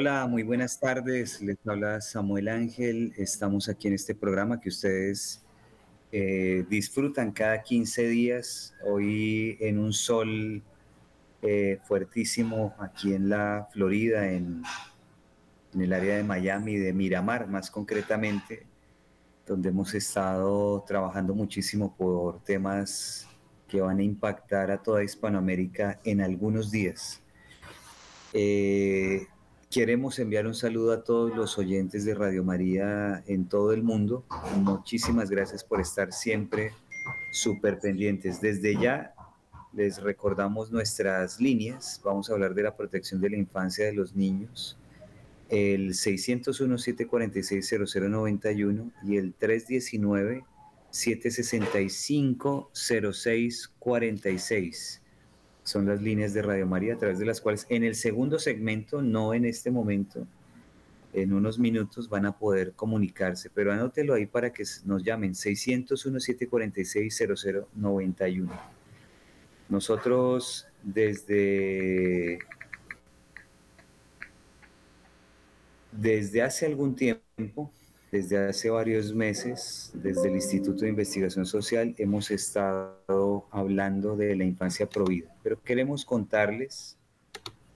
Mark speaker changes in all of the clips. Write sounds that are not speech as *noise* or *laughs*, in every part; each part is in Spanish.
Speaker 1: Hola, muy buenas tardes. Les habla Samuel Ángel. Estamos aquí en este programa que ustedes eh, disfrutan cada 15 días. Hoy en un sol eh, fuertísimo aquí en la Florida, en, en el área de Miami, de Miramar más concretamente, donde hemos estado trabajando muchísimo por temas que van a impactar a toda Hispanoamérica en algunos días. Eh, queremos enviar un saludo a todos los oyentes de Radio María en todo el mundo. Muchísimas gracias por estar siempre súper pendientes. Desde ya les recordamos nuestras líneas. Vamos a hablar de la protección de la infancia de los niños. El 601-746-0091 y el 319 765-0646. Son las líneas de Radio María a través de las cuales en el segundo segmento, no en este momento, en unos minutos van a poder comunicarse, pero anótelo ahí para que nos llamen 601-746-0091. Nosotros desde, desde hace algún tiempo desde hace varios meses, desde el Instituto de Investigación Social, hemos estado hablando de la infancia provida, pero queremos contarles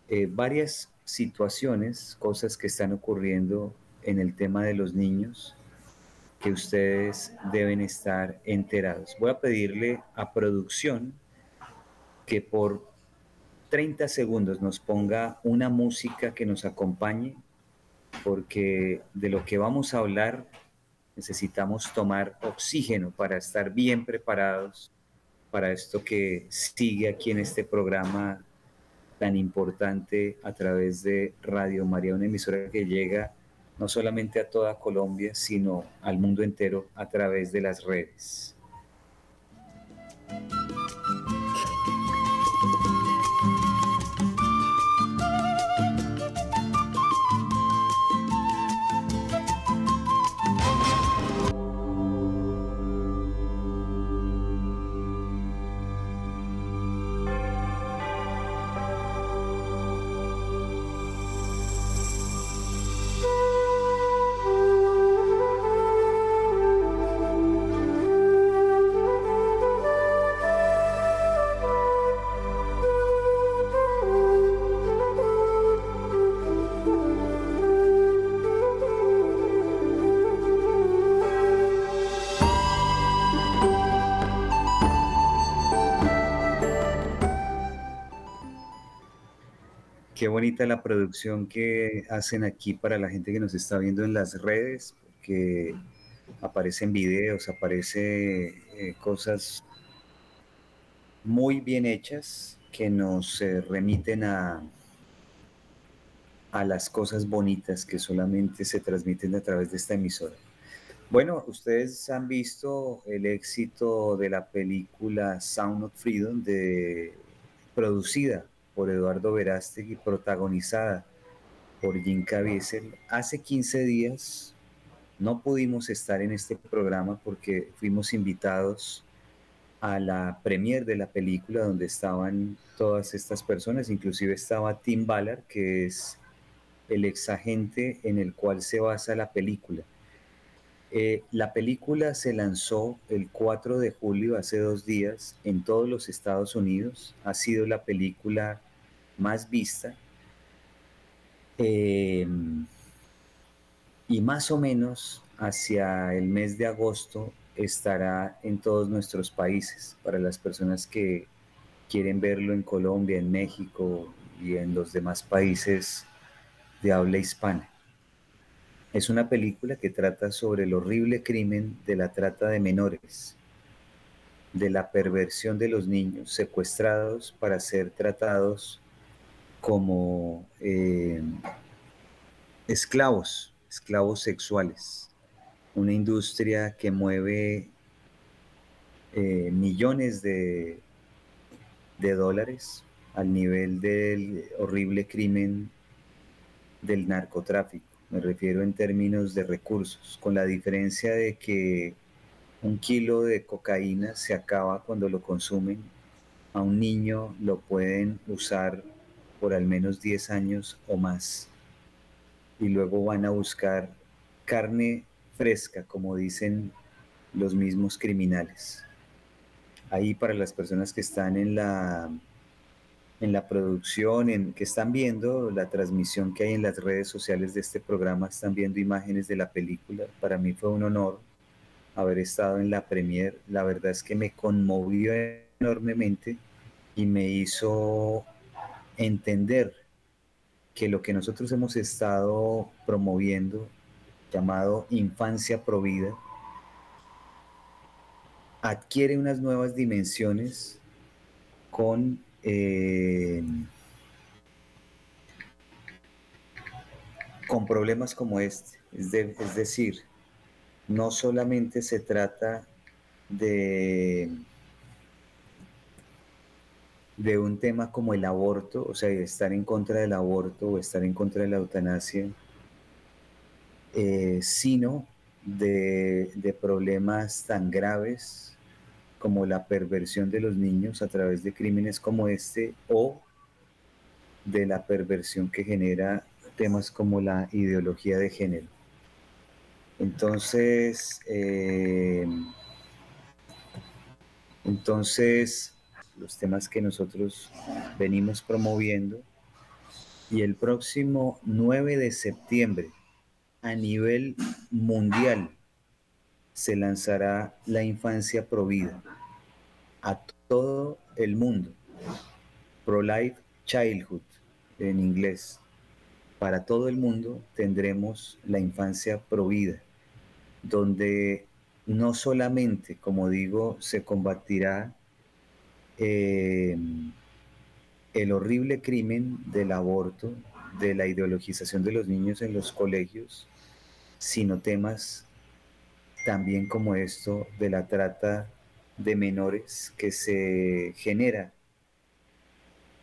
Speaker 1: eh, varias situaciones, cosas que están ocurriendo en el tema de los niños que ustedes deben estar enterados. Voy a pedirle a producción que por 30 segundos nos ponga una música que nos acompañe porque de lo que vamos a hablar necesitamos tomar oxígeno para estar bien preparados para esto que sigue aquí en este programa tan importante a través de Radio María, una emisora que llega no solamente a toda Colombia, sino al mundo entero a través de las redes. Bonita la producción que hacen aquí para la gente que nos está viendo en las redes, que aparecen videos, aparecen eh, cosas muy bien hechas que nos remiten a, a las cosas bonitas que solamente se transmiten a través de esta emisora. Bueno, ustedes han visto el éxito de la película Sound of Freedom, de, producida por Eduardo Verástegui, protagonizada por Jim Caviezel. Hace 15 días no pudimos estar en este programa porque fuimos invitados a la premier de la película donde estaban todas estas personas, inclusive estaba Tim Ballard, que es el exagente en el cual se basa la película. Eh, la película se lanzó el 4 de julio, hace dos días, en todos los Estados Unidos. Ha sido la película más vista. Eh, y más o menos hacia el mes de agosto estará en todos nuestros países. Para las personas que quieren verlo en Colombia, en México y en los demás países de habla hispana. Es una película que trata sobre el horrible crimen de la trata de menores, de la perversión de los niños secuestrados para ser tratados como eh, esclavos, esclavos sexuales. Una industria que mueve eh, millones de, de dólares al nivel del horrible crimen del narcotráfico me refiero en términos de recursos, con la diferencia de que un kilo de cocaína se acaba cuando lo consumen, a un niño lo pueden usar por al menos 10 años o más. y luego van a buscar carne fresca, como dicen los mismos criminales. Ahí para las personas que están en la, en la producción, en, que están viendo la transmisión que hay en las redes sociales de este programa, están viendo imágenes de la película. Para mí fue un honor haber estado en la premier. La verdad es que me conmovió enormemente y me hizo entender que lo que nosotros hemos estado promoviendo, llamado infancia provida, adquiere unas nuevas dimensiones con eh, con problemas como este. Es, decir, no solamente se trata de de un tema como el aborto, o sea, estar en contra del aborto o estar en contra de la eutanasia, eh, sino de, de, problemas tan graves como la perversión de los niños a través de crímenes como este o de la perversión que genera temas como la ideología de género. Entonces, eh, entonces los temas que nosotros venimos promoviendo. Y el próximo 9 de septiembre, a nivel mundial, se lanzará la infancia provida a todo el mundo. Pro-Life Childhood en inglés. Para todo el mundo tendremos la infancia provida, donde no solamente, como digo, se combatirá eh, el horrible crimen del aborto, de la ideologización de los niños en los colegios, sino temas también como esto de la trata de menores que se genera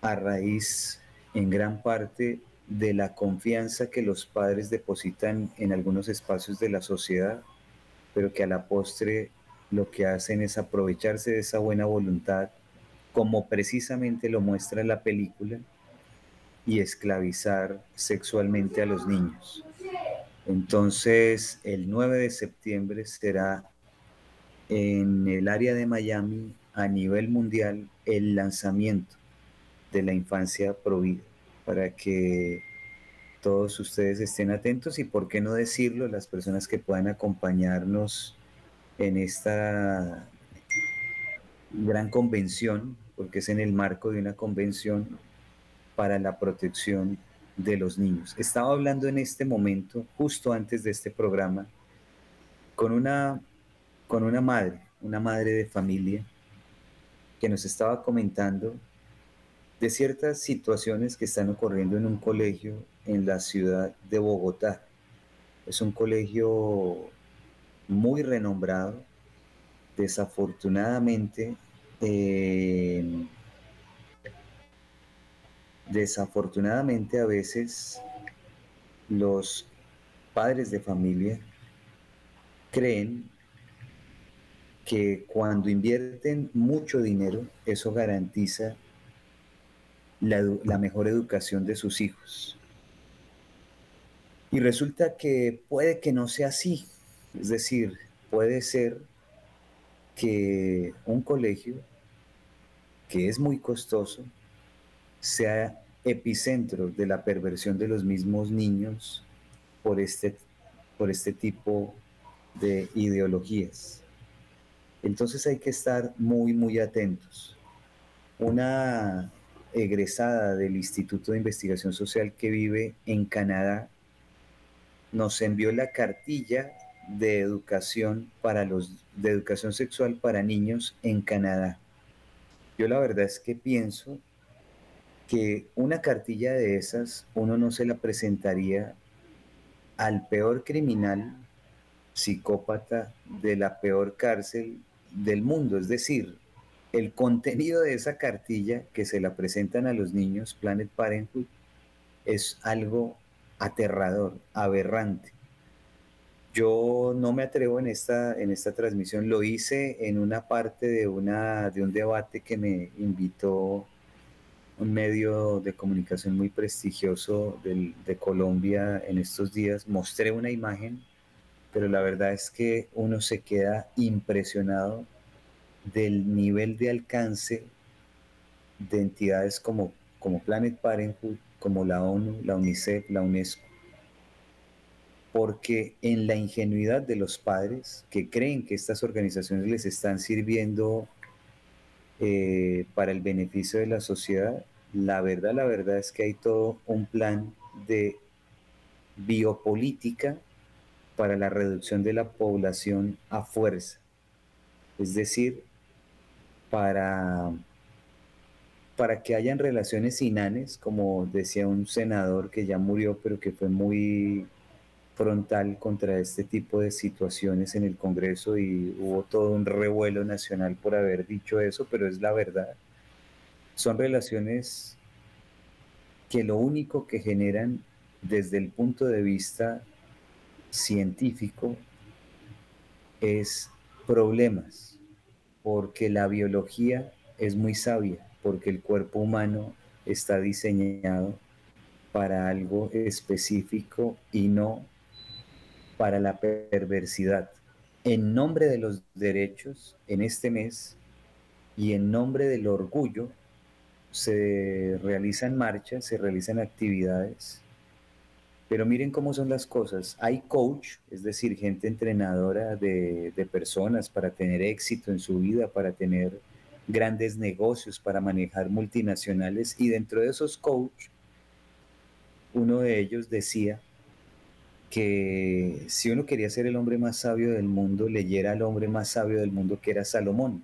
Speaker 1: a raíz en gran parte de la confianza que los padres depositan en algunos espacios de la sociedad, pero que a la postre lo que hacen es aprovecharse de esa buena voluntad como precisamente lo muestra la película, y esclavizar sexualmente a los niños. Entonces, el 9 de septiembre será en el área de Miami, a nivel mundial, el lanzamiento de la infancia provida, para que todos ustedes estén atentos y, por qué no decirlo, las personas que puedan acompañarnos en esta gran convención, porque es en el marco de una convención para la protección de los niños. Estaba hablando en este momento, justo antes de este programa, con una, con una madre, una madre de familia, que nos estaba comentando de ciertas situaciones que están ocurriendo en un colegio en la ciudad de Bogotá. Es un colegio muy renombrado, desafortunadamente, eh, desafortunadamente a veces los padres de familia creen que cuando invierten mucho dinero, eso garantiza la, mejor educación de sus hijos. Y resulta que puede que no sea así. Es decir, puede ser que un colegio que es muy costoso sea epicentro de la perversión de los mismos niños por este, por este tipo de ideologías. Entonces hay que estar muy, muy atentos. Una egresada del Instituto de Investigación Social que vive en Canadá nos envió la cartilla de educación para los de educación sexual para niños en Canadá. Yo la verdad es que pienso que una cartilla de esas uno no se la presentaría al peor criminal psicópata de la peor cárcel del mundo. Es decir, el contenido de esa cartilla que se la presentan a los niños, Planet Parenthood, es algo aterrador, aberrante. Yo no me atrevo en esta, en esta transmisión, lo hice en una parte de, una, de un debate que me invitó un medio de comunicación muy prestigioso de Colombia en estos días, mostré una imagen, pero la verdad es que uno se queda impresionado del nivel de alcance de entidades como, como Planet Parenthood, como la ONU, la UNICEF, la UNESCO. Porque en la ingenuidad de los padres que creen que estas organizaciones les están sirviendo eh, para el beneficio de la sociedad, la verdad, la verdad es que hay todo un plan de biopolítica para la reducción de la población a fuerza. Es decir, para, para que hayan relaciones inanes, como decía un senador que ya murió, pero que fue muy frontal contra este tipo de situaciones en el Congreso y hubo todo un revuelo nacional por haber dicho eso, pero es la verdad. Son relaciones que lo único que generan desde el punto de vista científico es problemas, porque la biología es muy sabia, porque el cuerpo humano está diseñado para algo específico y no para la perversidad. En nombre de los derechos, en este mes, y en nombre del orgullo, se realizan marchas, se realizan actividades, pero miren cómo son las cosas. Hay coach, es decir, gente entrenadora de, de personas para tener éxito en su vida, para tener grandes negocios, para manejar multinacionales, y dentro de esos coach, uno de ellos decía que si uno quería ser el hombre más sabio del mundo, leyera al hombre más sabio del mundo que era Salomón.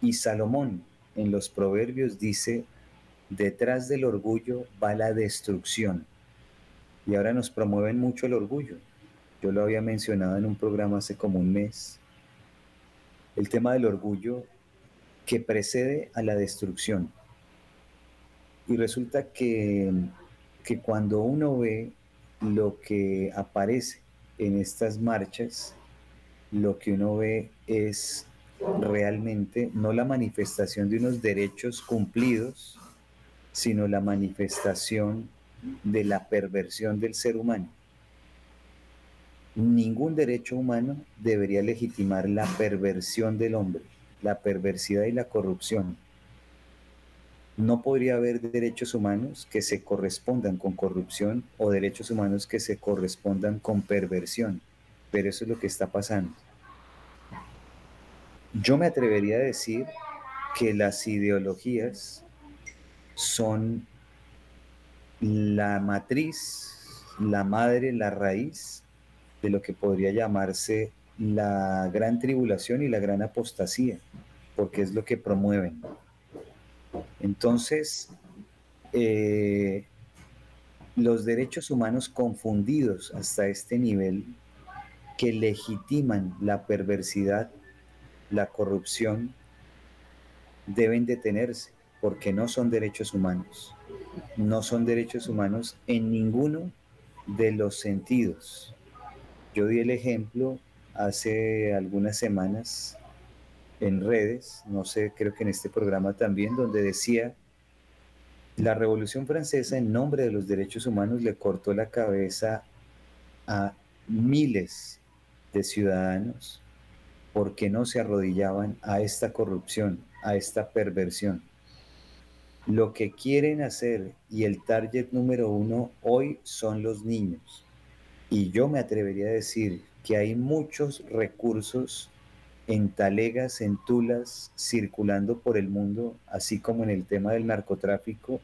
Speaker 1: Y Salomón en los proverbios dice, detrás del orgullo va la destrucción. Y ahora nos promueven mucho el orgullo. Yo lo había mencionado en un programa hace como un mes. El tema del orgullo que precede a la destrucción. Y resulta que, que cuando uno ve lo que aparece en estas marchas, lo que uno ve es realmente no la manifestación de unos derechos cumplidos, sino la manifestación de la perversión del ser humano. Ningún derecho humano debería legitimar la perversión del hombre, la perversidad y la corrupción no podría haber derechos humanos que se correspondan con corrupción o derechos humanos que se correspondan con perversión, pero eso es lo que está pasando. Yo me atrevería a decir que las ideologías son la matriz, la madre, la raíz de lo que podría llamarse la gran tribulación y la gran apostasía, porque es lo que promueven. Entonces, eh, los derechos humanos confundidos hasta este nivel que legitiman la perversidad, la corrupción, deben detenerse porque no son derechos humanos. No son derechos humanos en ninguno de los sentidos. Yo di el ejemplo hace algunas semanas en redes, no sé, creo que en este programa también, donde decía, la Revolución Francesa en nombre de los derechos humanos le cortó la cabeza a miles de ciudadanos porque no se arrodillaban a esta corrupción, a esta perversión. Lo que quieren hacer y el target número uno hoy son los niños. Y yo me atrevería a decir que hay muchos recursos en talegas, en tulas, circulando por el mundo, así como en el tema del narcotráfico,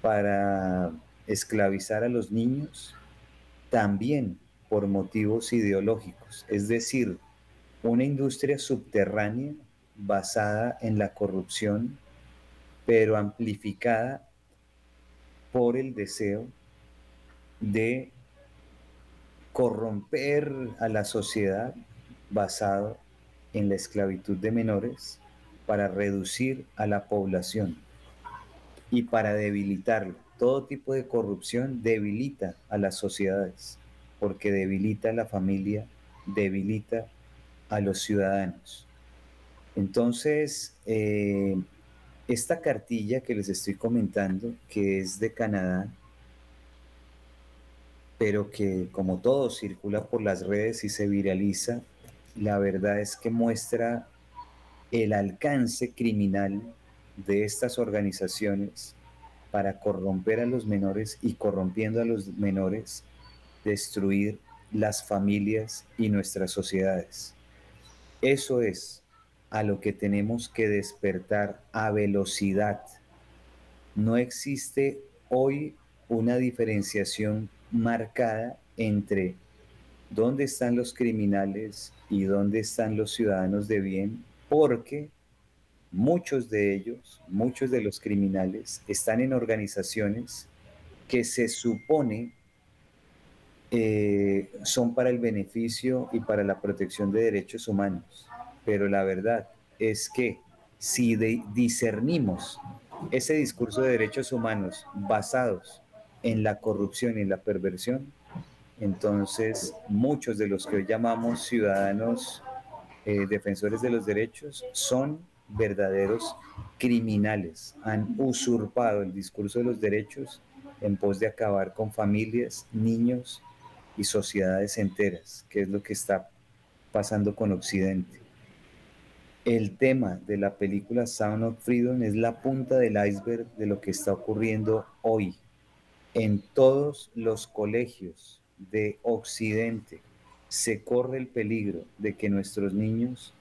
Speaker 1: para esclavizar a los niños, también por motivos ideológicos, es decir, una industria subterránea basada en la corrupción, pero amplificada por el deseo de corromper a la sociedad basado en la esclavitud de menores para reducir a la población y para debilitarlo. Todo tipo de corrupción debilita a las sociedades, porque debilita a la familia, debilita a los ciudadanos. Entonces, eh, esta cartilla que les estoy comentando, que es de Canadá, pero que como todo circula por las redes y se viraliza, la verdad es que muestra el alcance criminal de estas organizaciones para corromper a los menores y corrompiendo a los menores, destruir las familias y nuestras sociedades. Eso es a lo que tenemos que despertar a velocidad. No existe hoy una diferenciación marcada entre dónde están los criminales y dónde están los ciudadanos de bien, porque muchos de ellos, muchos de los criminales, están en organizaciones que se supone eh, son para el beneficio y para la protección de derechos humanos. Pero la verdad es que si discernimos ese discurso de derechos humanos basados en la corrupción y en la perversión, entonces muchos de los que hoy llamamos ciudadanos eh, defensores de los derechos son verdaderos criminales, han usurpado el discurso de los derechos en pos de acabar con familias, niños y sociedades enteras, que es lo que está pasando con Occidente. El tema de la película Sound of Freedom es la punta del iceberg de lo que está ocurriendo hoy en todos los colegios de Occidente. Se corre el peligro de que nuestros niños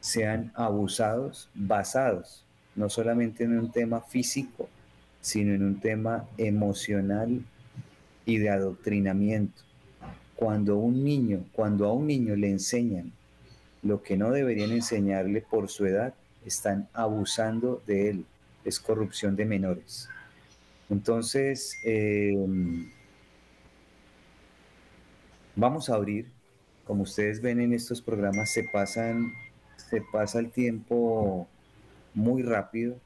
Speaker 1: sean abusados basados no solamente en un tema físico, sino en un tema emocional y de adoctrinamiento. Cuando un niño, cuando a un niño le enseñan lo que no deberían enseñarle por su edad, están abusando de él. Es corrupción de menores. Entonces, em, vamos a abrir. Como ustedes ven en estos programas, se se pasa el tiempo muy rápido.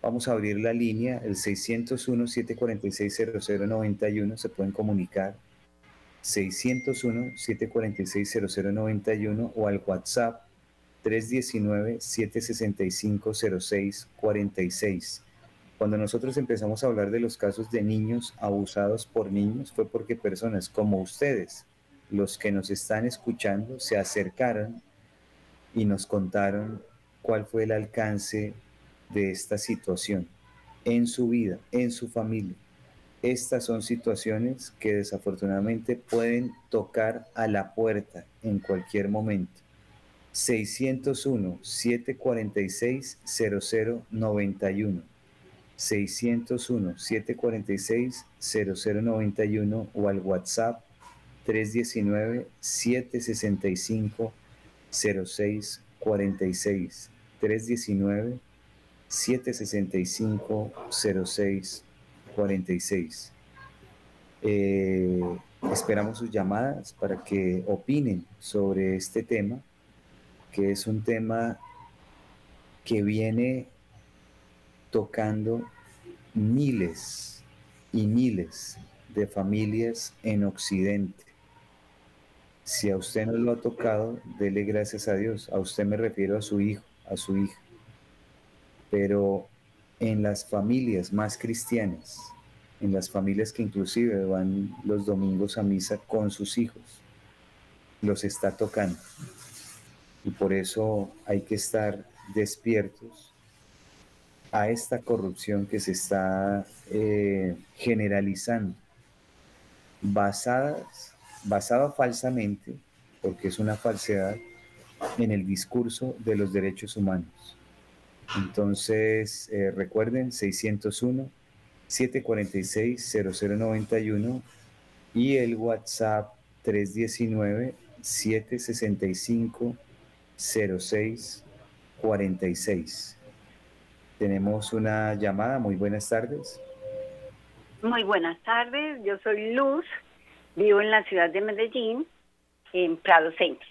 Speaker 1: Vamos a abrir la línea, el 601-746-0091, se pueden comunicar 601-746-0091 o al WhatsApp 319-765-0646. Cuando nosotros empezamos a hablar de los casos de niños abusados por niños fue porque personas como ustedes, los que nos están escuchando, se acercaron y nos contaron cuál fue el alcance de esta situación en su vida, en su familia. Estas son situaciones que desafortunadamente pueden tocar a la puerta en cualquier momento. 601-746-0091. 601-746-0091 o al WhatsApp 319-765-0646. 319-765-0646. 46. Eh, esperamos sus llamadas para que opinen sobre este tema, que es un tema que viene tocando miles y miles de familias en Occidente. Si a usted no lo ha tocado, dele gracias a Dios. A usted me refiero a su hijo, a su hija. Pero en las familias más cristianas, en las familias que inclusive van los domingos a misa con sus hijos, los está tocando. Y por eso hay que estar despiertos a esta corrupción que se está eh, generalizando, basadas, basada falsamente, porque es una falsedad, en el discurso de los derechos humanos. Entonces, eh, recuerden, 601-746-0091 y el WhatsApp 319-765-0646. Tenemos una llamada. Muy buenas tardes.
Speaker 2: Muy buenas tardes. Yo soy Luz. Vivo en la ciudad de Medellín, en Prado Centro.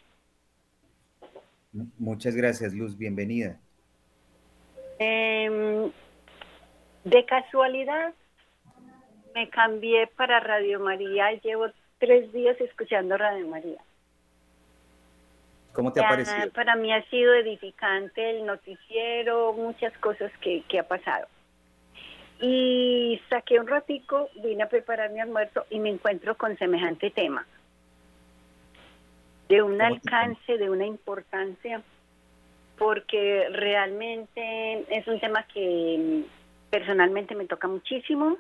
Speaker 1: Muchas gracias, Luz. Bienvenida.
Speaker 2: Eh, de casualidad, me cambié para Radio María y llevo tres días escuchando Radio María.
Speaker 1: ¿Cómo te ha parecido?
Speaker 2: Para mí ha sido edificante el noticiero, muchas cosas que, que ha pasado. Y saqué un ratico, vine a preparar mi almuerzo y me encuentro con semejante tema. De un alcance, de una importancia, porque realmente es un tema que personalmente me toca muchísimo,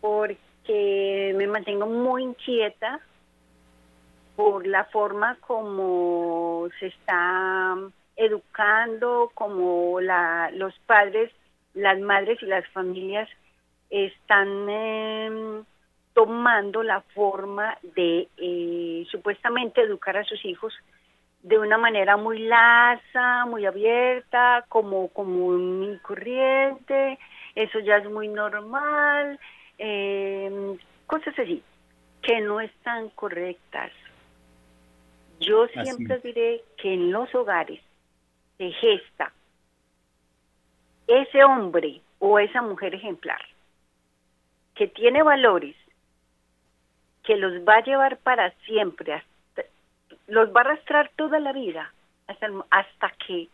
Speaker 2: porque me mantengo muy inquieta por la forma como se está educando, como la, los padres, las madres y las familias están em, tomando la forma de eh, supuestamente educar a sus hijos de una manera muy laza, muy abierta, como, como muy corriente, eso ya es muy normal, em, cosas así, que no están correctas. Yo siempre diré que en los hogares se gesta ese hombre o esa mujer ejemplar que tiene valores, que los va a llevar para siempre, los va a arrastrar toda la vida hasta, hasta que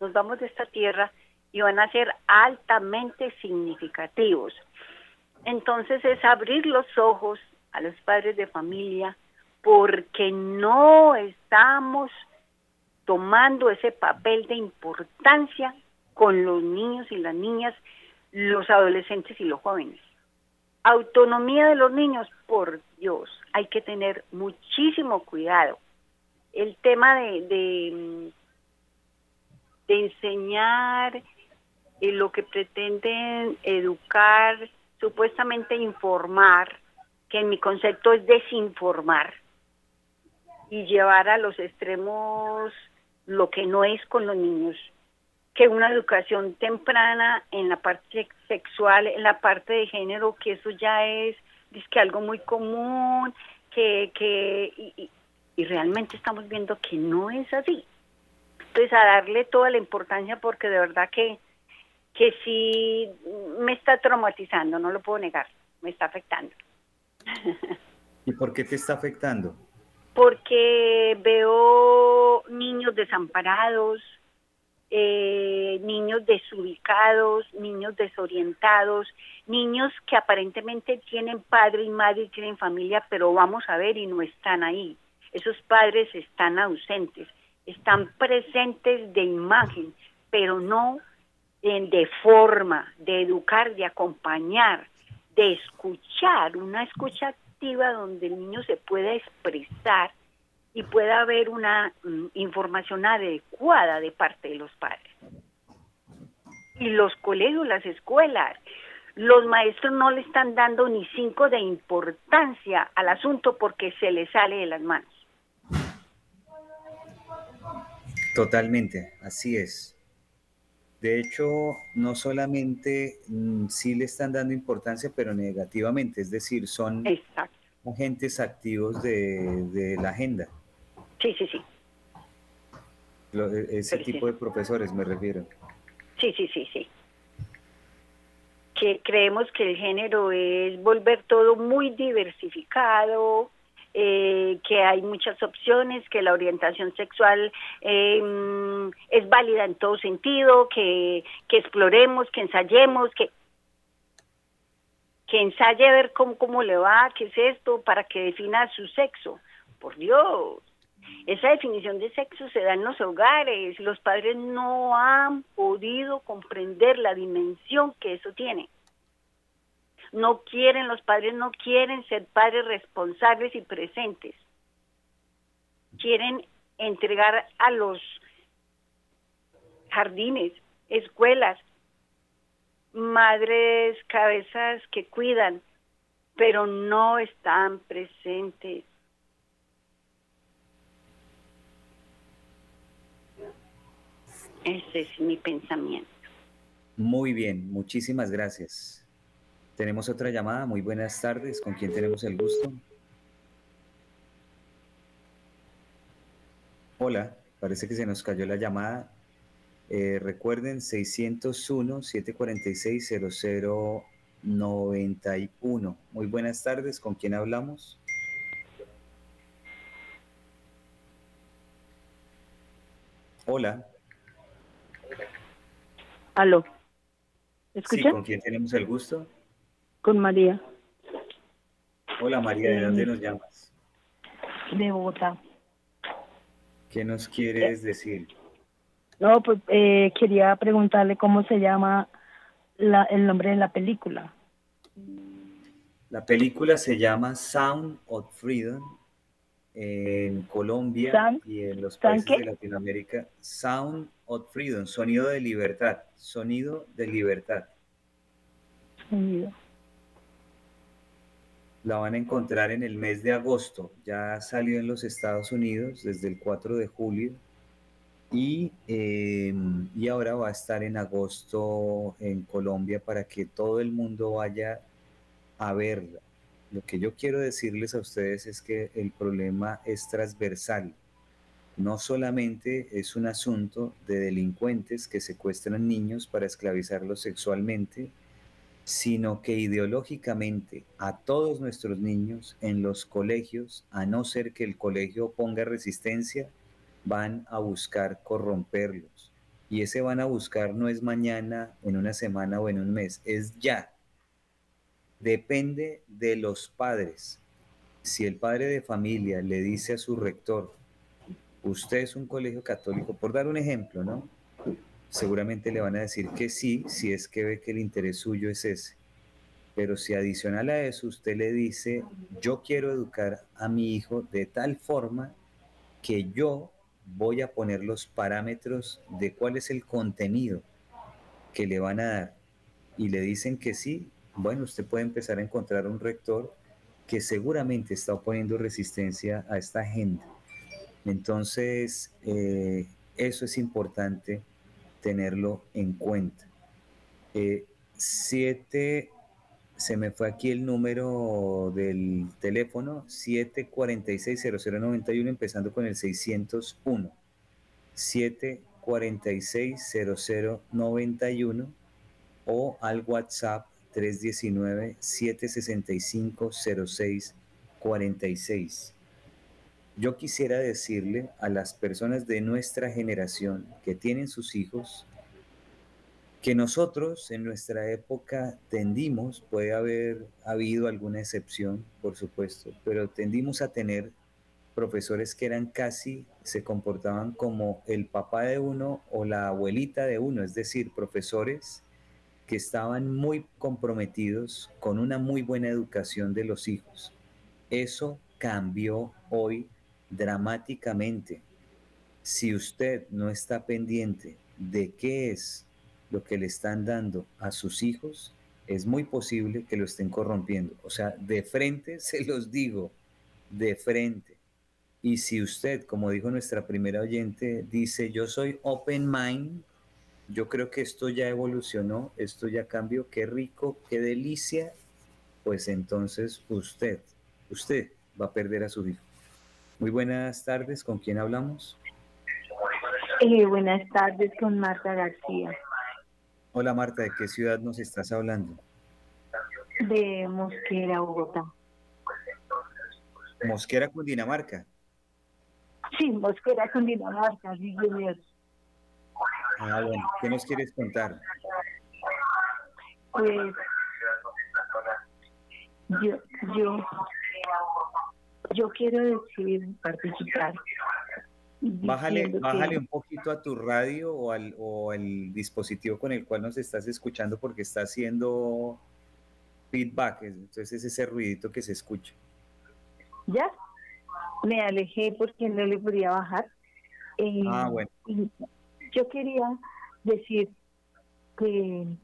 Speaker 2: nos vamos de esta tierra y van a ser altamente significativos. Entonces es abrir los ojos a los padres de familia, porque no estamos tomando ese papel de importancia con los niños y las niñas, los adolescentes y los jóvenes. Autonomía de los niños, por Dios, hay que tener muchísimo cuidado. El tema de, de, enseñar eh, lo que pretenden educar, supuestamente informar, que en mi concepto es desinformar, y llevar a los extremos lo que no es con los niños, que una educación temprana en la parte sexual, en la parte de género, que eso ya es, que algo muy común, que, que y, y realmente estamos viendo que no es así. Entonces a darle toda la importancia porque de verdad que, que sí me está traumatizando, no lo puedo negar, me está afectando.
Speaker 1: ¿Y por qué te está afectando?
Speaker 2: porque veo niños desamparados, eh, niños desubicados, niños desorientados, niños que aparentemente tienen padre y madre y tienen familia, pero vamos a ver y no están ahí. Esos padres están ausentes, están presentes de imagen, pero no en, de forma, de educar, de acompañar, de escuchar, una escucha donde el niño se pueda expresar y pueda haber una mm, información adecuada de parte de los padres. Y los colegios, las escuelas, los maestros no le están dando ni cinco de importancia al asunto porque se le sale de las manos.
Speaker 1: Totalmente, así es. De hecho, no solamente mm, sí le están dando importancia, pero negativamente, es decir, son agentes activos de, la agenda.
Speaker 2: Sí, sí, sí.
Speaker 1: E, ese tipo de profesores me refiero.
Speaker 2: Sí, sí, sí, sí. Que creemos que el género es volver todo muy diversificado, eh, que hay muchas opciones, que la orientación sexual em, es válida en todo sentido, que, que exploremos, que ensayemos, que, que ensaye a ver cómo, cómo le va, qué es esto, para que defina su sexo. Por Dios, esa definición de sexo se da en los hogares, los padres no han podido comprender la dimensión que eso tiene no quieren, los padres no quieren ser padres responsables y presentes. Quieren entregar a los jardines, escuelas, madres, cabezas que cuidan, pero no están presentes. Ese es mi pensamiento.
Speaker 1: Muy bien, muchísimas gracias. Tenemos otra llamada. Muy buenas tardes. ¿Con quién tenemos el gusto? Hola, parece que se nos cayó la llamada. Eh, recuerden 601-746-0091. Muy buenas tardes. ¿Con quién hablamos? Hola.
Speaker 3: Aló.
Speaker 1: ¿Escucha? Sí, ¿con quién tenemos el gusto?
Speaker 3: Con María.
Speaker 1: Hola María, ¿de dónde nos llamas?
Speaker 3: De Bogotá.
Speaker 1: ¿Qué nos quieres decir?
Speaker 3: No, pues eh, quería preguntarle cómo se llama el nombre de la película.
Speaker 1: La película se llama Sound of Freedom en Colombia y en los países de Latinoamérica. Sound of Freedom, sonido de libertad, sonido de libertad.
Speaker 3: Sonido.
Speaker 1: La van a encontrar en el mes de agosto. Ya salió en los Estados Unidos desde el 4 de julio y, em, y ahora va a estar en agosto en Colombia para que todo el mundo vaya a verla. Lo que yo quiero decirles a ustedes es que el problema es transversal. No solamente es un asunto de delincuentes que secuestran niños para esclavizarlos sexualmente, sino que ideológicamente a todos nuestros niños en los colegios, a no ser que el colegio ponga resistencia, van a buscar corromperlos. Y ese van a buscar no es mañana, en una semana o en un mes, es ya depende de los padres. Si el padre de familia le dice a su rector, usted es un colegio católico, por dar un ejemplo, ¿no? Seguramente le van a decir que sí, si es que ve que el interés suyo es ese. Pero si adicional a eso usted le dice, yo quiero educar a mi hijo de tal forma que yo voy a poner los parámetros de cuál es el contenido que le van a dar y le dicen que sí, bueno, usted puede empezar a encontrar un rector que seguramente está oponiendo resistencia a esta agenda. Entonces, eh, eso es importante tenerlo en cuenta. Eh, siete, se me fue aquí el número del teléfono, 746-0091, empezando con el 601. 746-0091 o al WhatsApp 319-765-0646. Yo quisiera decirle a las personas de nuestra generación que tienen sus hijos que nosotros en nuestra época tendimos, puede haber habido alguna excepción, por supuesto, pero tendimos a tener profesores que eran casi, se comportaban como el papá de uno o la abuelita de uno, es decir, profesores que estaban muy comprometidos con una muy buena educación de los hijos. Eso cambió hoy dramáticamente. Si usted no está pendiente de qué es lo que le están dando a sus hijos, es muy posible que lo estén corrompiendo. O sea, de frente *laughs* se los digo, de frente. Y si usted, como dijo nuestra primera oyente, dice, yo soy open mind, yo creo que esto ya evolucionó, esto ya cambió, qué rico, qué delicia, pues entonces usted, usted va a perder a su hijo. Muy buenas tardes, ¿con quién hablamos?
Speaker 3: Eh, buenas tardes, con Marta García.
Speaker 1: Hola Marta, ¿de qué ciudad nos estás hablando?
Speaker 3: De Mosquera, Bogotá.
Speaker 1: Mosquera, Cundinamarca.
Speaker 3: Sí, Mosquera, Cundinamarca, sí, señor.
Speaker 1: Ah, bueno, ¿qué nos quieres contar?
Speaker 3: Pues yo, yo, yo quiero decir, participar.
Speaker 1: Bájale, bájale un poquito a tu radio o al, o al dispositivo con el cual nos estás escuchando porque está haciendo feedback, entonces es ese ruidito que se escucha.
Speaker 3: ¿Ya? Me alejé porque no le podía bajar.
Speaker 1: ah, bueno.
Speaker 3: Yo quería decir que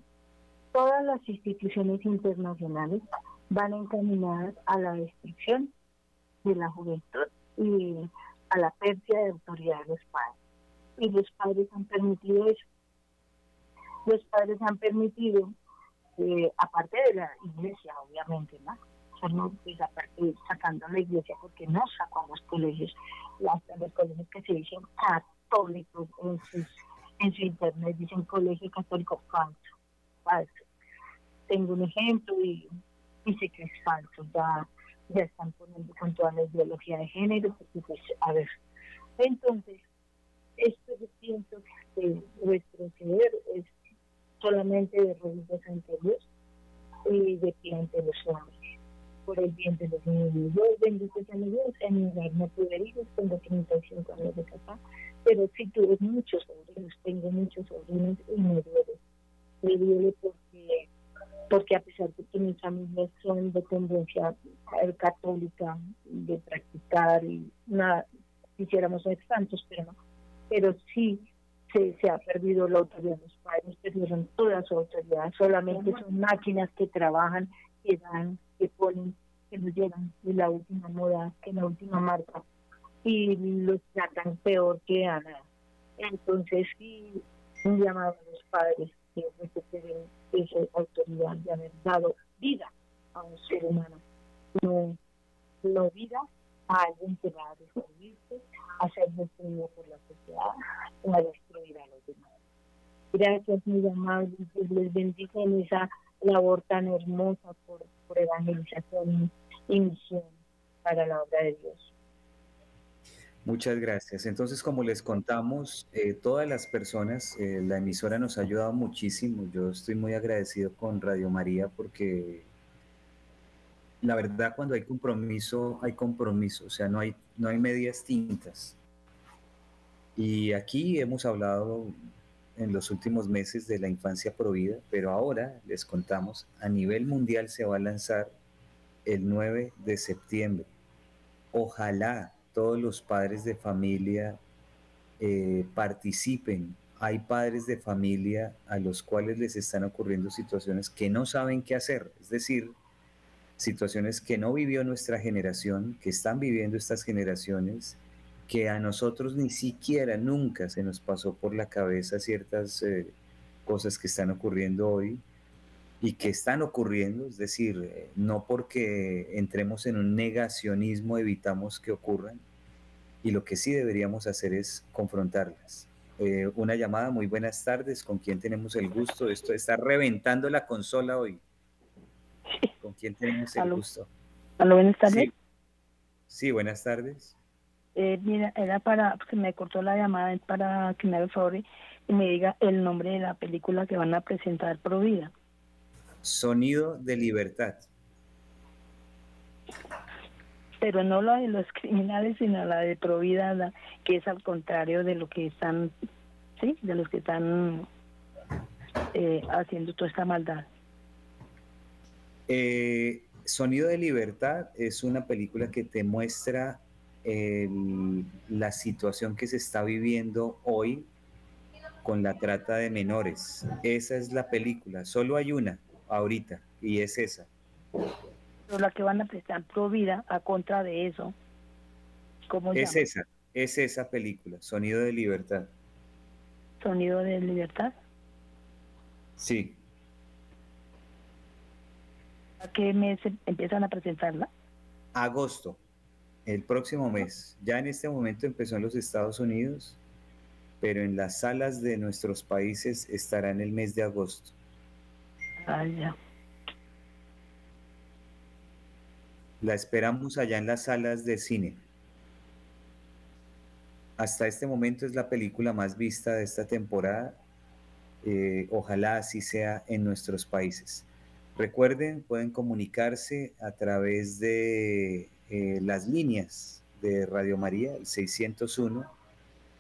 Speaker 3: todas las instituciones internacionales van encaminadas a la destrucción de la juventud y a la pérdida de autoridad de los padres. Y los padres han permitido eso. Los padres han permitido, eh, aparte de la iglesia, obviamente, ¿no? O pues aparte sacando la iglesia, porque no sacó a los colegios, las, los colegios que se dicen católicos en sus en su internet dicen colegio católico falso, falso. Tengo un ejemplo y, dice que es falso, ya, ya están poniendo con toda la ideología de género, porque pues, a ver, entonces, esto yo pienso que retroceder es solamente de rodillas ante Dios y de pie ante los hombres por el bien de los niños. Yo bendito sea mi Dios, en mi hogar no tengo 35 años de casada, pero sí tuve muchos sobrinos, tengo muchos sobrinos y me duele. Me duele porque, porque a pesar de que mis familias son de tendencia católica, de practicar y nada, quisiéramos ser santos, pero no. Pero sí se, se ha perdido la autoridad, los padres perdieron toda su autoridad, solamente son máquinas que trabajan, que dan, que ponen, que nos llegan de la última moda, que la última marca, y los tratan peor que a nada. Entonces, sí, un llamado a los padres que recuperen esa autoridad de haber dado vida a un ser humano, no, no vida a alguien que va a destruirse, a ser destruido por la sociedad o a destruir a los demás. Gracias, muy amables, les bendiga en esa labor tan hermosa por, por evangelización y misión para la obra de Dios.
Speaker 1: Muchas gracias. Entonces, como les contamos, eh, todas las personas, eh, la emisora nos ha ayudado muchísimo. Yo estoy muy agradecido con Radio María porque la verdad cuando hay compromiso, hay compromiso, o sea, no hay, no hay medias tintas. Y aquí hemos hablado en los últimos meses de la infancia provida, pero ahora les contamos, a nivel mundial se va a lanzar el 9 de septiembre. Ojalá todos los padres de familia eh, participen. Hay padres de familia a los cuales les están ocurriendo situaciones que no saben qué hacer, es decir, situaciones que no vivió nuestra generación, que están viviendo estas generaciones, que a nosotros ni siquiera nunca se nos pasó por la cabeza ciertas eh, cosas que están ocurriendo hoy y que están ocurriendo, es decir, eh, no porque entremos en un negacionismo evitamos que ocurran, y lo que sí deberíamos hacer es confrontarlas. Eh, una llamada, muy buenas tardes, ¿con quién tenemos el gusto? Esto está reventando la consola hoy. ¿Con quién tenemos el gusto?
Speaker 4: Aló, buenas tardes.
Speaker 1: Sí, buenas tardes.
Speaker 4: Eh, mira, era para, que me cortó la llamada, para que me haga favor y me diga el nombre de la película que van a presentar Pro Vida.
Speaker 1: Sonido de Libertad.
Speaker 4: Pero no la de los *laughs* criminales, sino la de Provida, que es al contrario de lo que están, sí, de los que están eh, haciendo toda esta maldad.
Speaker 1: Eh, Sonido de Libertad es una película que te muestra la situación que se está viviendo hoy con la trata de menores. Esa es la película, solo hay una, ahorita y es esa.
Speaker 4: Pero la que van a prestar pro vida a contra de eso.
Speaker 1: ¿Cómo es esa, es esa película, Sonido de Libertad.
Speaker 4: Sonido de Libertad.
Speaker 1: Sí.
Speaker 4: ¿A qué mes empiezan a presentarla?
Speaker 1: Agosto, el próximo mes. Ya en este momento empezó en los Estados Unidos, pero en las salas de nuestros países estará en el mes de agosto.
Speaker 4: Ah,
Speaker 1: La esperamos allá en las salas de cine. Hasta este momento es la película más vista de esta temporada. Eh, ojalá así sea en nuestros países. Recuerden, pueden comunicarse a través de eh, las líneas de Radio María, el 601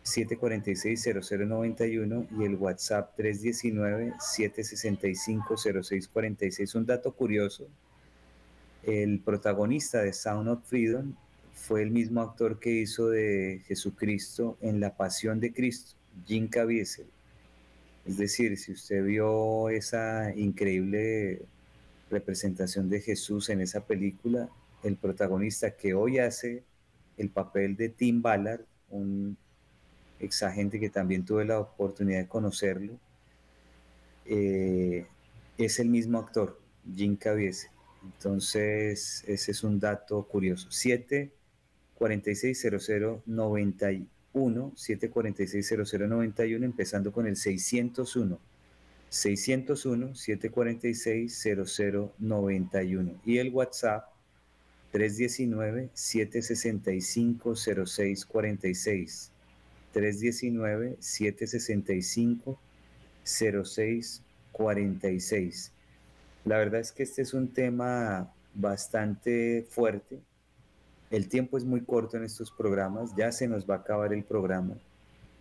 Speaker 1: 746-0091 y el WhatsApp 319-765-0646. Un dato curioso, el protagonista de Sound of Freedom fue el mismo actor que hizo de Jesucristo en La Pasión de Cristo, Jim Caviezel. Es decir, si usted vio esa increíble representación de Jesús en esa película, el protagonista que hoy hace el papel de Tim Ballard, un exagente que también tuve la oportunidad de conocerlo, eh, es el mismo actor, Jim Caviezel. Entonces, ese es un dato curioso. 7460091, 7460091, empezando con el 601. 601-746-0091 y el WhatsApp 319-765-0646. 319-765-0646. La verdad es que este es un tema bastante fuerte. El tiempo es muy corto en estos programas, ya se nos va a acabar el programa.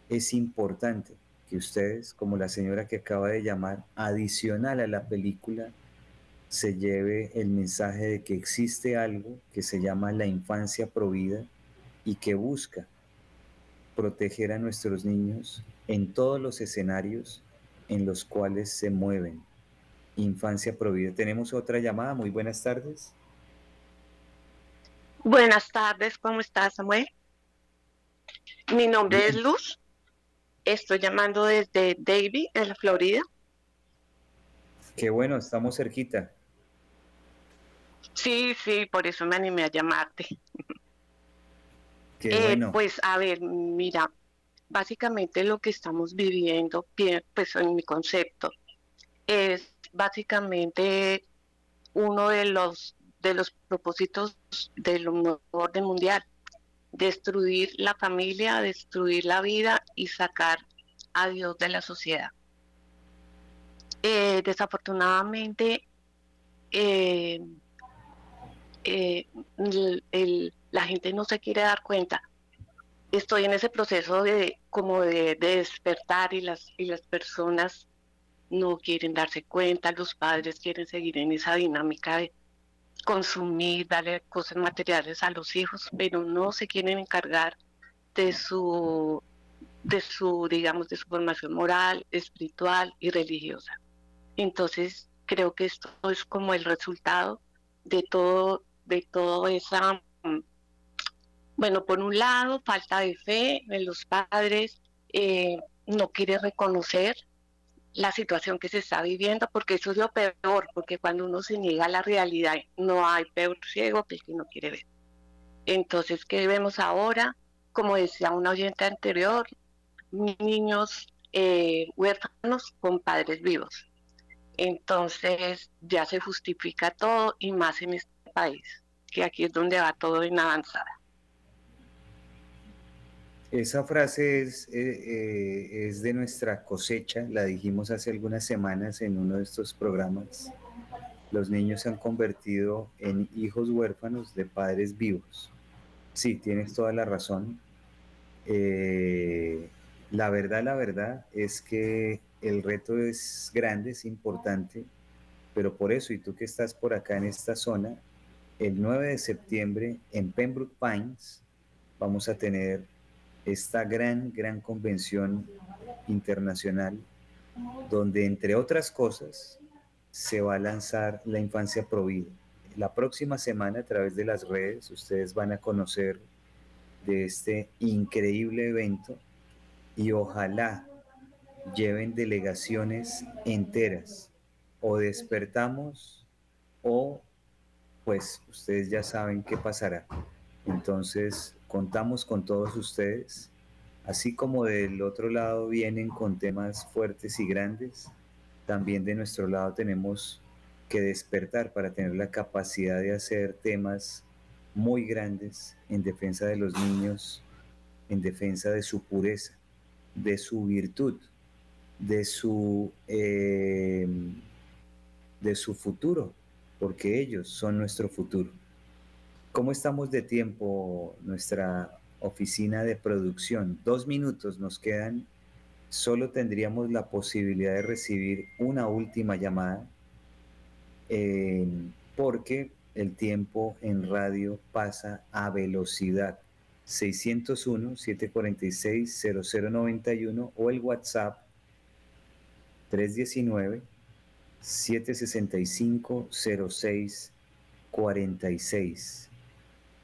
Speaker 1: Es importante que ustedes, como la señora que acaba de llamar, adicional a la película, se lleve el mensaje de que existe algo que se llama la infancia provida y que busca proteger a nuestros niños en todos los escenarios en los cuales se mueven. Infancia Provida. Tenemos otra llamada. Muy buenas tardes.
Speaker 5: Buenas tardes, ¿cómo estás, Samuel? Mi nombre es Luz. Estoy llamando desde Davie, en la Florida.
Speaker 1: Qué bueno, estamos cerquita.
Speaker 5: Sí, sí, por eso me animé a llamarte.
Speaker 1: Qué bueno.
Speaker 5: Eh, pues a ver, mira, básicamente lo que estamos viviendo, pues en mi concepto, es básicamente uno de los de los propósitos del nuevo orden mundial, destruir la familia, destruir la vida y sacar a Dios de la sociedad. Eh, desafortunadamente, eh, eh, la gente no se quiere dar cuenta. Estoy en ese proceso de como de, despertar y las, y las personas no quieren darse cuenta, los padres quieren seguir en esa dinámica de consumir, darle cosas materiales a los hijos, pero no se quieren encargar de su, de su, digamos, de su formación moral, espiritual y religiosa. Entonces, creo que esto es como el resultado de todo, de todo esa, bueno, por un lado, falta de fe en los padres, eh, no quiere reconocer la situación que se está viviendo, porque eso es lo peor, porque cuando uno se niega a la realidad, no hay peor ciego que el que no quiere ver. Entonces, ¿qué vemos ahora? Como decía una oyente anterior, niños eh, huérfanos con padres vivos. Entonces, ya se justifica todo y más en este país, que aquí es donde va todo en avanzada.
Speaker 1: Esa frase es, eh, eh, es de nuestra cosecha, la dijimos hace algunas semanas en uno de estos programas. Los niños se han convertido en hijos huérfanos de padres vivos. Sí, tienes toda la razón. Eh, la verdad, la verdad es que el reto es grande, es importante, pero por eso, y tú que estás por acá en esta zona, el 9 de septiembre en Pembroke Pines vamos a tener esta gran, gran convención internacional donde, entre otras cosas, se va a lanzar la infancia provida. La próxima semana, a través de las redes, ustedes van a conocer de este increíble evento y ojalá lleven delegaciones enteras. O despertamos o pues ustedes ya saben qué pasará. Entonces, contamos con todos ustedes, así como del otro lado vienen con temas fuertes y grandes, también de nuestro lado tenemos que despertar para tener la capacidad de hacer temas muy grandes en defensa de los niños, en defensa de su pureza, de su virtud, de su, eh, de su futuro, porque ellos son nuestro futuro. ¿Cómo estamos de tiempo nuestra oficina de producción? Dos minutos nos quedan. Solo tendríamos la posibilidad de recibir una última llamada porque el tiempo en radio pasa a velocidad. 601-746-0091 o el WhatsApp 319-765-0646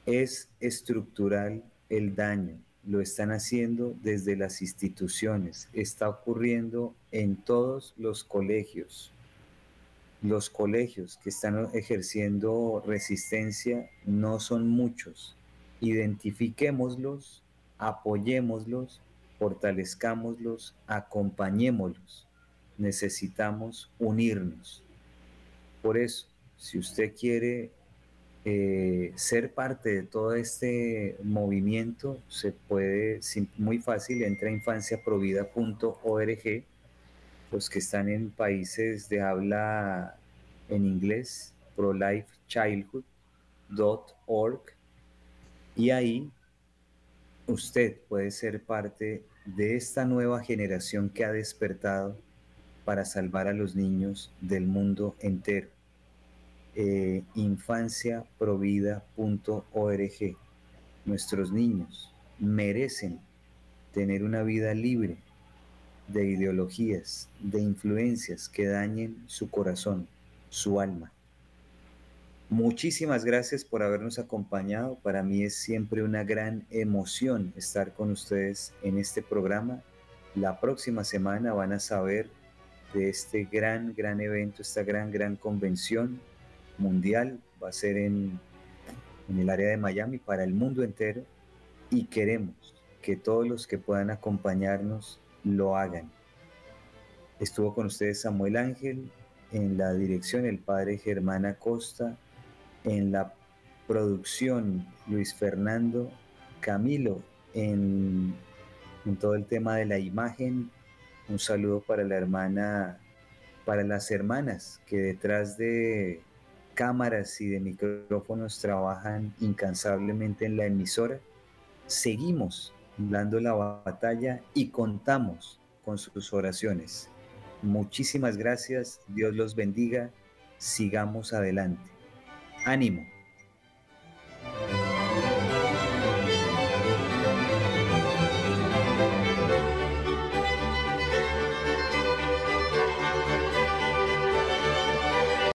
Speaker 1: es estructural el daño, lo están haciendo desde las instituciones, está ocurriendo en todos los colegios. Los colegios que están ejerciendo resistencia no son muchos. Identifiquémoslos, apoyémoslos, fortalezcámoslos, acompañémoslos. Necesitamos unirnos. Por eso, si usted quiere eh, ser parte de todo este movimiento se puede muy fácil, entra a infanciaprovida.org, los que están en países de habla en inglés, prolifechildhood.org, y ahí usted puede ser parte de esta nueva generación que ha despertado para salvar a los niños del mundo entero. Eh, infanciaprovida.org. Nuestros niños merecen tener una vida libre de ideologías, de influencias que dañen su corazón, su alma. Muchísimas gracias por habernos acompañado. Para mí es siempre una gran emoción estar con ustedes en este programa. La próxima semana van a saber de este gran, gran evento, esta gran, gran convención mundial. Va a ser en, en el área de Miami para el mundo entero y queremos que todos los que puedan acompañarnos lo hagan. Estuvo con ustedes Samuel Ángel, en la dirección el padre Germán Acosta, en la producción Luis Fernando Camilo, en, todo el tema de la imagen. Un saludo para la hermana, para las hermanas que detrás de cámaras y de micrófonos trabajan incansablemente en la emisora. Seguimos dando la batalla y contamos con sus oraciones. Muchísimas gracias, Dios los bendiga, sigamos adelante. Ánimo.